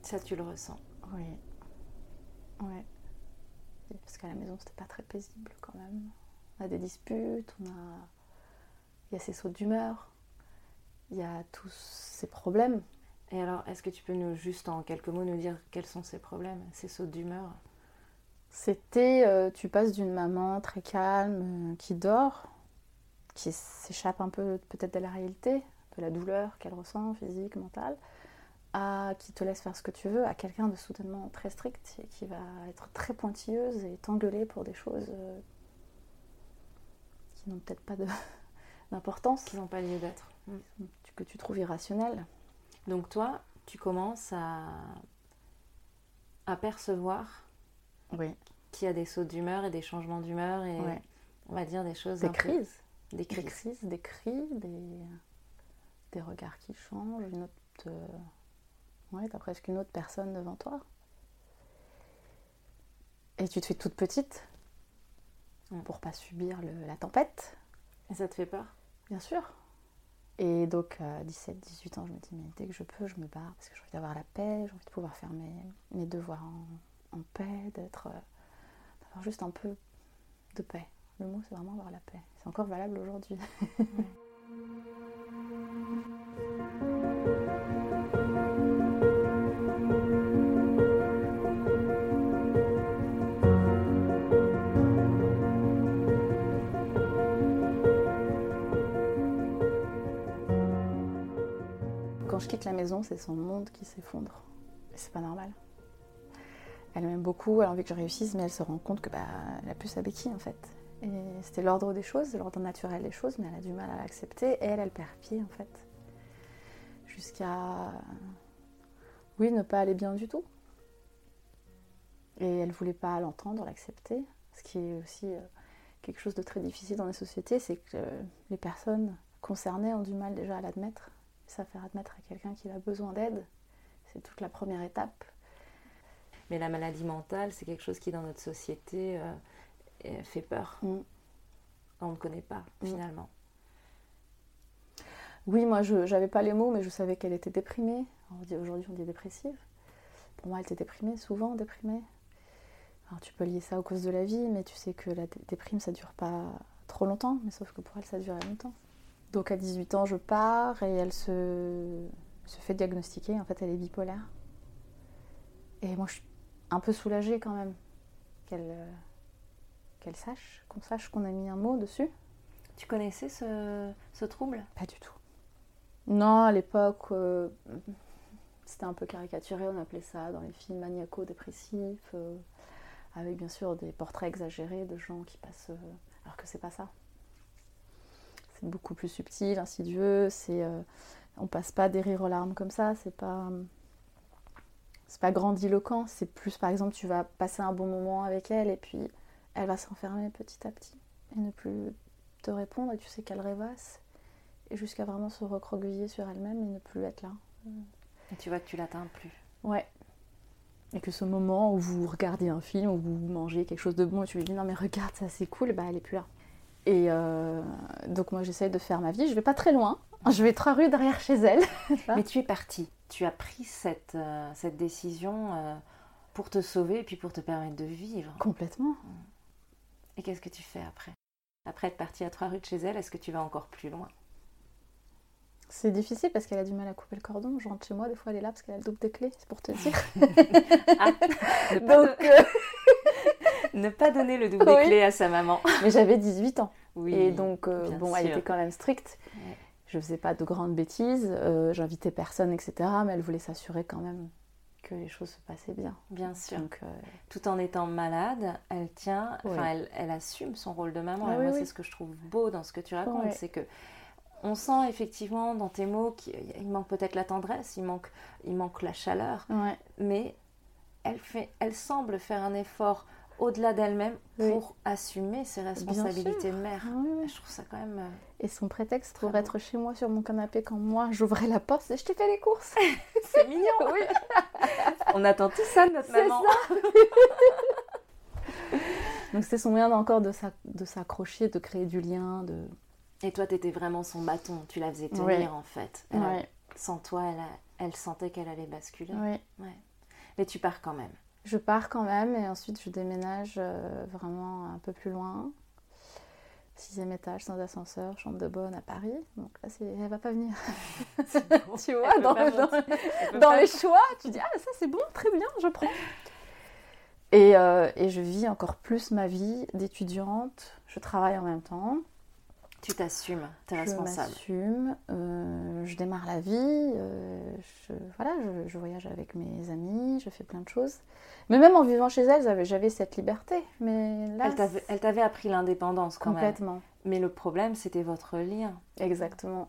Ça, tu le ressens Oui. Ouais. Parce qu'à la maison, c'était pas très paisible quand même. On a des disputes, on a. Il y a ces sauts d'humeur il y a tous ces problèmes. Et alors, est-ce que tu peux nous, juste en quelques mots, nous dire quels sont ces problèmes, ces sauts d'humeur? C'était, euh, tu passes d'une maman très calme, euh, qui dort, qui s'échappe un peu peut-être de la réalité, de la douleur qu'elle ressent, physique, mentale, à qui te laisse faire ce que tu veux, à quelqu'un de soudainement très strict et qui va être très pointilleuse et t'engueuler pour des choses euh, qui n'ont peut-être pas d'importance. Qui n'ont pas lieu d'être. Mm que tu trouves irrationnel. Donc toi, tu commences à, à percevoir oui. qu'il y a des sauts d'humeur et des changements d'humeur et on va dire des choses... Des crises. Des crises. Des crises, des cris, des, des regards qui changent, une autre... Euh... Ouais, t'as presque une autre personne devant toi. Et tu te fais toute petite pour pas subir le, la tempête. Et ça te fait peur? Bien sûr. Et donc à 17, 18 ans, je me dis, mais dès que je peux, je me barre parce que j'ai envie d'avoir la paix, j'ai envie de pouvoir faire mes, mes devoirs en, en paix, d'être, euh, d'avoir juste un peu de paix. Le mot, c'est vraiment avoir la paix. C'est encore valable aujourd'hui. je quitte la maison, c'est son monde qui s'effondre. C'est pas normal. Elle m'aime beaucoup, elle a envie que je réussisse, mais elle se rend compte que bah, elle a plus sa béquille en fait. Et c'était l'ordre des choses, l'ordre naturel des choses, mais elle a du mal à l'accepter. Et elle, elle perd pied en fait. Jusqu'à. Oui, ne pas aller bien du tout. Et elle voulait pas l'entendre, l'accepter. Ce qui est aussi euh, quelque chose de très difficile dans les sociétés, c'est que les personnes concernées ont du mal déjà à l'admettre ça faire admettre à quelqu'un qu'il a besoin d'aide. C'est toute la première étape. Mais la maladie mentale, c'est quelque chose qui dans notre société euh, fait peur. Mm. On ne connaît pas mm. finalement. Oui, moi je n'avais pas les mots, mais je savais qu'elle était déprimée. Aujourd'hui on dit dépressive. Pour moi elle était déprimée, souvent déprimée. Alors tu peux lier ça aux causes de la vie, mais tu sais que la déprime ça dure pas trop longtemps, mais sauf que pour elle ça durait longtemps. Donc à 18 ans, je pars et elle se, se fait diagnostiquer. En fait, elle est bipolaire. Et moi, je suis un peu soulagée quand même qu'elle qu'elle sache, qu'on sache qu'on a mis un mot dessus. Tu connaissais ce, ce trouble? Pas du tout. Non, à l'époque, euh, c'était un peu caricaturé. On appelait ça dans les films maniaco-dépressifs, euh, avec bien sûr des portraits exagérés de gens qui passent. Euh, alors que c'est pas ça beaucoup plus subtil, insidieux. C'est, euh, on passe pas des rires aux larmes comme ça. C'est pas, c'est pas grandiloquent. C'est plus, par exemple, tu vas passer un bon moment avec elle et puis elle va s'enfermer petit à petit et ne plus te répondre. Et tu sais qu'elle rêvasse et jusqu'à vraiment se recroqueviller sur elle-même et ne plus être là. Et tu vois que tu l'atteins plus. Ouais. Et que ce moment où vous regardez un film, où vous mangez quelque chose de bon et tu lui dis non mais regarde ça c'est cool, bah elle est plus là. Et euh, donc moi j'essaye de faire ma vie, je vais pas très loin, je vais trois rues derrière chez elle. Mais tu es partie, tu as pris cette, euh, cette décision euh, pour te sauver et puis pour te permettre de vivre. Complètement. Et qu'est-ce que tu fais après? Après être partie à trois rues de chez elle, est-ce que tu vas encore plus loin? C'est difficile parce qu'elle a du mal à couper le cordon. Je rentre chez moi, des fois elle est là parce qu'elle a le double des clés, c'est pour te dire. Ah, Donc, do- ne pas donner le double Oui. des clés à sa maman. mais j'avais 18 ans. Oui. Et donc, euh, bon, elle était quand même stricte. Ouais. Je faisais pas de grandes bêtises, euh, j'invitais personne, etc. Mais elle voulait s'assurer quand même que les choses se passaient bien. Bien sûr. Donc, euh, Tout en étant malade, elle tient, enfin, Oui. elle, elle assume son rôle de maman. Ah Et oui, moi, oui. c'est ce que je trouve beau dans ce que tu racontes, Ouais. c'est que on sent effectivement dans tes mots qu'il manque peut-être la tendresse, il manque, il manque la chaleur, ouais. mais elle, fait, elle semble faire un effort au-delà d'elle-même Oui. pour assumer ses responsabilités de mère. Ah oui, oui. Je trouve ça quand même. euh, Et son prétexte pour beau. être chez moi sur mon canapé quand moi j'ouvrais la porte, c'est je t'ai fait les courses. C'est mignon. oui, On attend tout ça de notre c'est maman. ça. Donc c'était son moyen encore de s'ac- de s'accrocher, de créer du lien, de. Et toi, t'étais vraiment son bâton. Tu la faisais tenir Ouais. en fait. Elle a- Ouais, Sans toi, elle, a- elle sentait qu'elle allait basculer. ouais. Mais tu pars quand même. Je pars quand même et ensuite je déménage euh, vraiment un peu plus loin. Sixième étage, sans ascenseur, chambre de bonne à Paris. Donc là, c'est... elle va pas venir. tu vois, Elle dans, les choix, tu dis ah ça c'est bon, très bien, je prends. Et, euh, et je vis encore plus ma vie d'étudiante. Je travaille en même temps. Tu t'assumes, t'es Je responsable. m'assume. euh, je démarre la vie. euh, je, voilà, je, je voyage avec mes amis. Je fais plein de choses. Mais même en vivant chez elle, j'avais, cette liberté. Mais là, Elle t'avait, appris l'indépendance quand même. complètement. Mais le problème, c'était votre lien Exactement.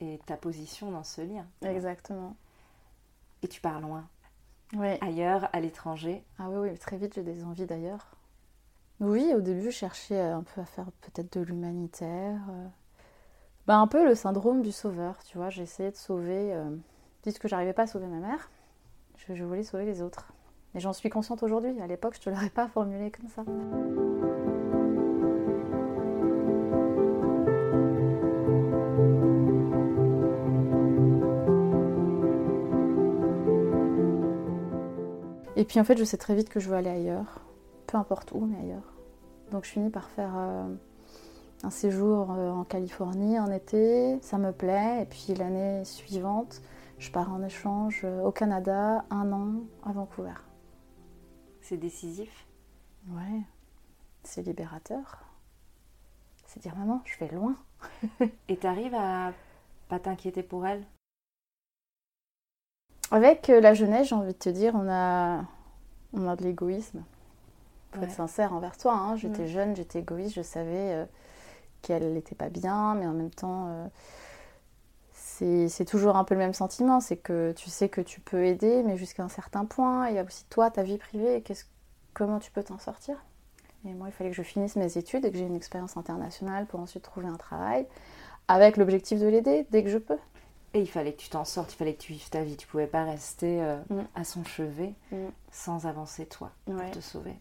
et ta position dans ce lien. Exactement. Et tu pars loin, Oui. ailleurs, à l'étranger. Ah oui, oui, très vite j'ai des envies d'ailleurs. Oui, au début je cherchais euh, un peu à faire peut-être de l'humanitaire. Bah, un peu le syndrome du sauveur, tu vois. Essayé de sauver, euh, puisque j'arrivais pas à sauver ma mère, je, je voulais sauver les autres. Et j'en suis consciente aujourd'hui. À l'époque, je te l'aurais pas formulé comme ça. Et puis en fait, je sais très vite que je veux aller ailleurs, peu importe où, mais ailleurs. Donc je finis par faire euh, un séjour euh, en Californie en été, ça me plaît. Et puis l'année suivante, je pars en échange euh, au Canada, un an à Vancouver. C'est décisif. Ouais, c'est libérateur. C'est dire maman, je vais loin. Et t'arrives à pas t'inquiéter pour elle? Avec la jeunesse, j'ai envie de te dire, on a, on a de l'égoïsme. Faut Ouais. être sincère envers toi. hein. J'étais Mm. jeune, j'étais égoïste, je savais euh, qu'elle n'était pas bien, mais en même temps, euh, c'est toujours un peu le même sentiment. C'est que tu sais que tu peux aider, mais jusqu'à un certain point. Il y a aussi toi, ta vie privée, et comment tu peux t'en sortir? Et moi, il fallait que je finisse mes études et que j'ai une expérience internationale pour ensuite trouver un travail, avec l'objectif de l'aider dès que je peux. Et il fallait que tu t'en sortes, il fallait que tu vives ta vie. Tu pouvais pas rester euh, Mm. à son chevet Mm. sans avancer toi pour Ouais. te sauver.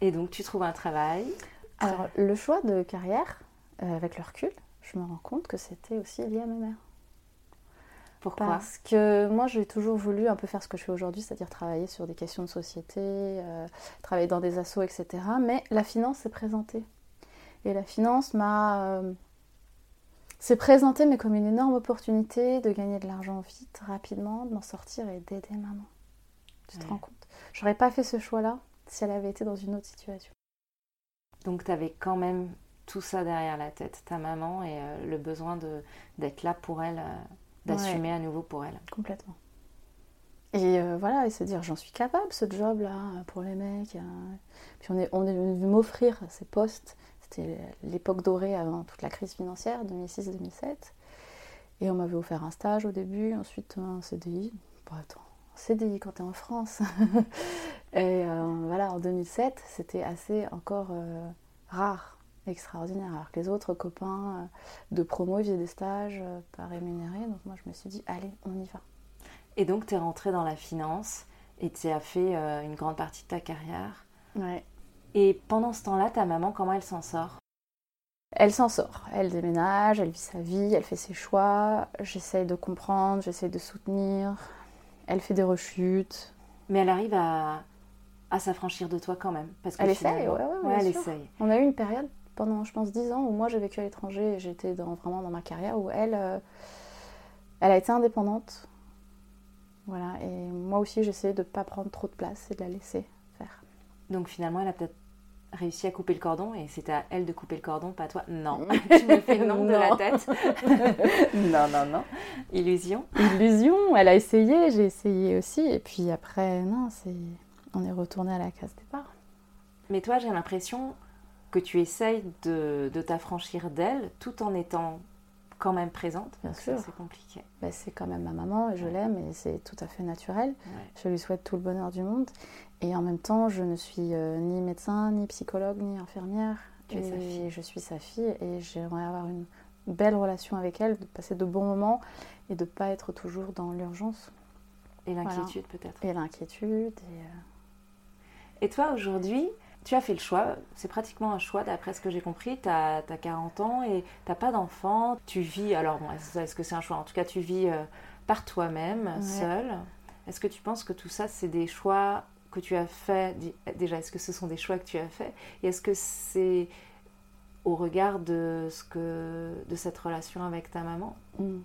Et donc tu trouves un travail. Alors, le choix de carrière, euh, avec le recul, je me rends compte que c'était aussi lié à ma mère. Pourquoi? Parce que moi, j'ai toujours voulu un peu faire ce que je fais aujourd'hui, c'est-à-dire travailler sur des questions de société, euh, travailler dans des assos, etc. Mais la finance s'est présentée. Et la finance m'a. euh, s'est présentée, mais comme une énorme opportunité de gagner de l'argent vite, rapidement, de m'en sortir et d'aider maman. Tu te rends compte? J'aurais pas fait ce choix-là si elle avait été dans une autre situation. Donc tu avais quand même tout ça derrière la tête, ta maman et euh, le besoin d'être là pour elle, euh, d'assumer à nouveau pour elle. Complètement. Et euh, voilà, et se dire j'en suis capable ce job-là pour les mecs. hein. Puis on est, on est venu m'offrir ces postes. C'était l'époque dorée avant toute la crise financière, 2006-2007. Et on m'avait offert un stage au début, ensuite un CDI. Bon, attends, CDI quand t'es en France. et euh, voilà, en 2007, c'était assez encore euh, rare, extraordinaire. Alors que les autres copains euh, de promo ils faisaient des stages pas rémunérés. Donc moi je me suis dit, allez, on y va. Et donc tu es rentrée dans la finance et tu as fait euh, une grande partie de ta carrière. Ouais. Et pendant ce temps-là, ta maman, comment elle s'en sort? Elle s'en sort. Elle déménage, elle vit sa vie, elle fait ses choix. J'essaye de comprendre, j'essaye de soutenir. Elle fait des rechutes. Mais elle arrive à, à s'affranchir de toi quand même. Parce que Elle essaye, ouais, ouais, ouais, elle sûr. essaye. On a eu une période pendant, je pense, 10 ans où moi j'ai vécu à l'étranger et j'étais dans, vraiment dans ma carrière où elle, euh, elle a été indépendante. Voilà, et moi aussi j'essayais de ne pas prendre trop de place et de la laisser faire. Donc finalement, elle a peut-être réussi à couper le cordon et c'était à elle de couper le cordon, pas à toi. Non, tu me fais non de la Non. tête. non, non, non. Illusion. Illusion, elle a essayé, j'ai essayé aussi, et puis après, non, c'est... on est retourné à la case départ. Mais toi, j'ai l'impression que tu essayes de, de t'affranchir d'elle tout en étant quand même présente. Bien sûr. c'est compliqué. Ben, c'est quand même ma maman et je l'aime et c'est tout à fait naturel. Ouais. Je lui souhaite tout le bonheur du monde. Et en même temps, je ne suis euh, ni médecin, ni psychologue, ni infirmière. Tu es sa Et fille. Je suis sa fille et j'aimerais avoir une belle relation avec elle, de passer de bons moments et de ne pas être toujours dans l'urgence Et l'inquiétude peut-être. et l'inquiétude. Et, euh, Et toi, aujourd'hui, tu as fait le choix, c'est pratiquement un choix d'après ce que j'ai compris, tu as, 40 ans et tu pas d'enfant, tu vis, alors bon, est-ce que c'est un choix? En tout cas, tu vis euh, par toi-même, Ouais. seule. Est-ce que tu penses que tout ça, c'est des choix que tu as fait Déjà, est-ce que ce sont des choix que tu as fait Et est-ce que c'est au regard de, ce que, de cette relation avec ta maman? Mm.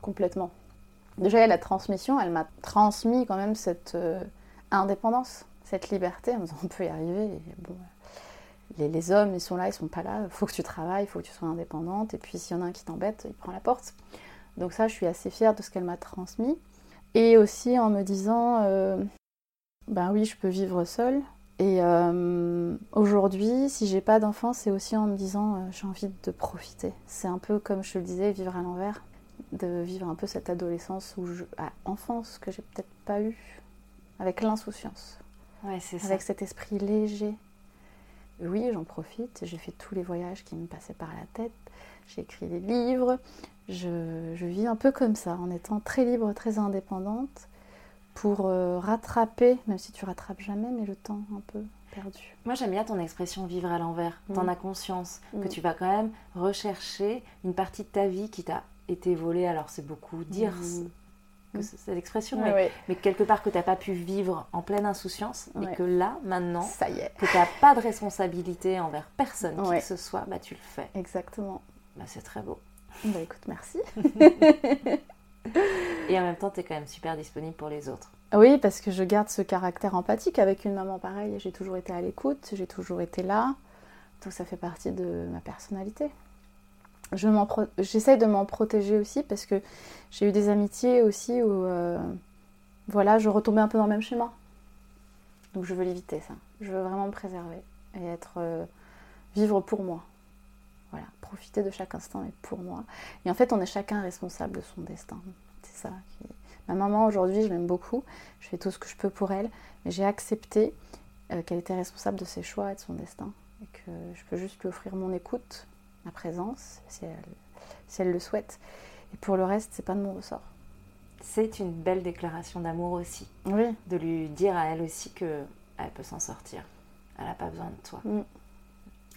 Complètement. Déjà, la transmission, elle m'a transmis quand même cette euh, indépendance, cette liberté, en disant on peut y arriver. Bon, les, les hommes, ils sont là, ils sont pas là. Il faut que tu travailles, il faut que tu sois indépendante. Et puis, s'il y en a un qui t'embête, il prend la porte. Donc ça, je suis assez fière de ce qu'elle m'a transmis. Et aussi en me disant, euh, ben oui, je peux vivre seule. Et euh, aujourd'hui, si j'ai pas d'enfant, c'est aussi en me disant, euh, j'ai envie de profiter. C'est un peu comme je te le disais, vivre à l'envers de vivre un peu cette adolescence ou je, à enfance que j'ai peut-être pas eu avec l'insouciance, Ouais, c'est ça. avec cet esprit léger. Oui, j'en profite, j'ai fait tous les voyages qui me passaient par la tête, j'ai écrit des livres, je, je vis un peu comme ça, en étant très libre, très indépendante, pour euh, rattraper, même si tu rattrapes jamais, mais le temps un peu perdu. Moi, j'aime bien ton expression vivre à l'envers. Mm. T'en as conscience que Mm. tu vas quand même rechercher une partie de ta vie qui t'a été volée. Alors, c'est beaucoup dire Mm. c- que Mm. c'est cette expression, Ouais, mais, mais quelque part que t'as pas pu vivre en pleine insouciance Ouais. et que là, maintenant, Ça y est, que t'as pas de responsabilité envers personne qui que ce soit, bah tu le fais. exactement. Bah, c'est très beau. Bah écoute, merci. Et en même temps, t'es quand même super disponible pour les autres. Oui, parce que je garde ce caractère empathique avec une maman pareille. J'ai toujours été à l'écoute, j'ai toujours été là. Donc ça fait partie de ma personnalité. J'essaie de m'en protéger aussi parce que j'ai eu des amitiés aussi où euh, voilà, je retombais un peu dans le même schéma. Donc je veux l'éviter ça. Je veux vraiment me préserver et être euh, vivre pour moi. Voilà, profiter de chaque instant et pour moi. Et en fait, on est chacun responsable de son destin. C'est ça. est- Ma maman aujourd'hui, je l'aime beaucoup. Je fais tout ce que je peux pour elle, mais j'ai accepté euh, qu'elle était responsable de ses choix et de son destin et que je peux juste lui offrir mon écoute, ma présence, si elle, si elle le souhaite. Et pour le reste, c'est pas de mon ressort. C'est une belle déclaration d'amour aussi, Oui. de lui dire à elle aussi que elle peut s'en sortir. Elle n'a pas besoin de toi.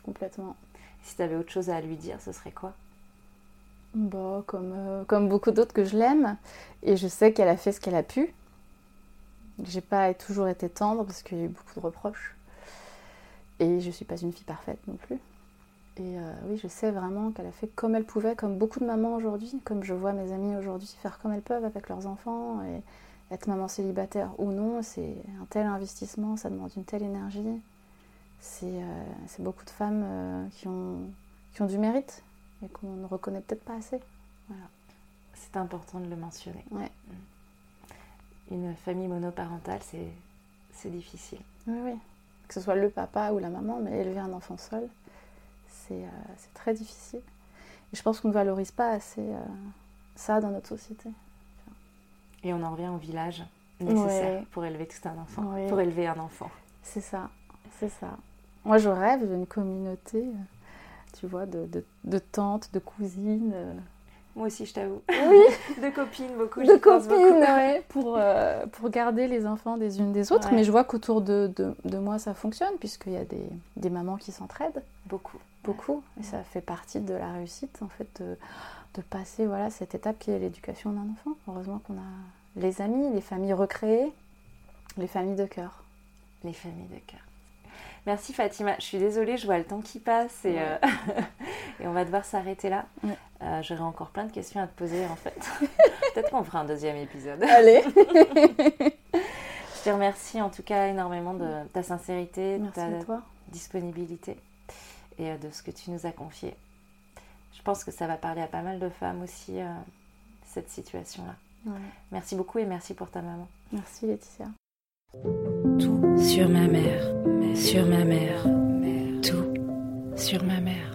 Complètement. Si tu avais autre chose à lui dire, ce serait quoi? Bah, comme, euh, comme beaucoup d'autres que je l'aime, et je sais qu'elle a fait ce qu'elle a pu. J'ai pas toujours été tendre parce qu'il y a eu beaucoup de reproches. Et je suis pas une fille parfaite non plus. Et euh, oui, je sais vraiment qu'elle a fait comme elle pouvait, comme beaucoup de mamans aujourd'hui, comme je vois mes amies aujourd'hui faire comme elles peuvent avec leurs enfants. Et être maman célibataire ou non, c'est un tel investissement, ça demande une telle énergie. C'est euh, c'est beaucoup de femmes euh, qui, ont, qui ont du mérite et qu'on ne reconnaît peut-être pas assez. C'est important de le mentionner. Ouais. Une famille monoparentale, c'est c'est difficile. Oui, oui. Que ce soit le papa ou la maman, mais élever un enfant seul, c'est euh, c'est très difficile. Et je pense qu'on ne valorise pas assez euh, ça dans notre société. Et on en revient au village nécessaire Ouais. pour élever tout un enfant. Ouais. Pour élever un enfant. C'est ça, c'est ça. Moi, je rêve d'une communauté, euh, tu vois, de, de, de tantes, de cousines, euh, Moi aussi, je t'avoue. Oui. de copines, beaucoup. De copines, ouais, pour, euh, pour garder les enfants des unes des autres. Ouais. Mais je vois qu'autour de, de, de moi, ça fonctionne, puisqu'il y a des, des mamans qui s'entraident Beaucoup. beaucoup. Et ça fait partie de la réussite, en fait, de, de passer voilà, cette étape qui est l'éducation d'un enfant. Heureusement qu'on a les amis, les familles recréées, les familles de cœur. Les familles de cœur. Merci Fatima. Je suis désolée, je vois le temps qui passe et, Ouais. euh, et on va devoir s'arrêter là. Ouais. Euh, J'aurais encore plein de questions à te poser en fait. Peut-être qu'on fera un deuxième épisode. Allez Je te remercie en tout cas énormément de ta sincérité, de Merci ta disponibilité et euh, de ce que tu nous as confié. Je pense que ça va parler à pas mal de femmes aussi, euh, cette situation-là. Ouais. Merci beaucoup et merci pour ta maman. Merci Laetitia. Tout sur ma mère, sur ma mère, tout. Sur ma mère.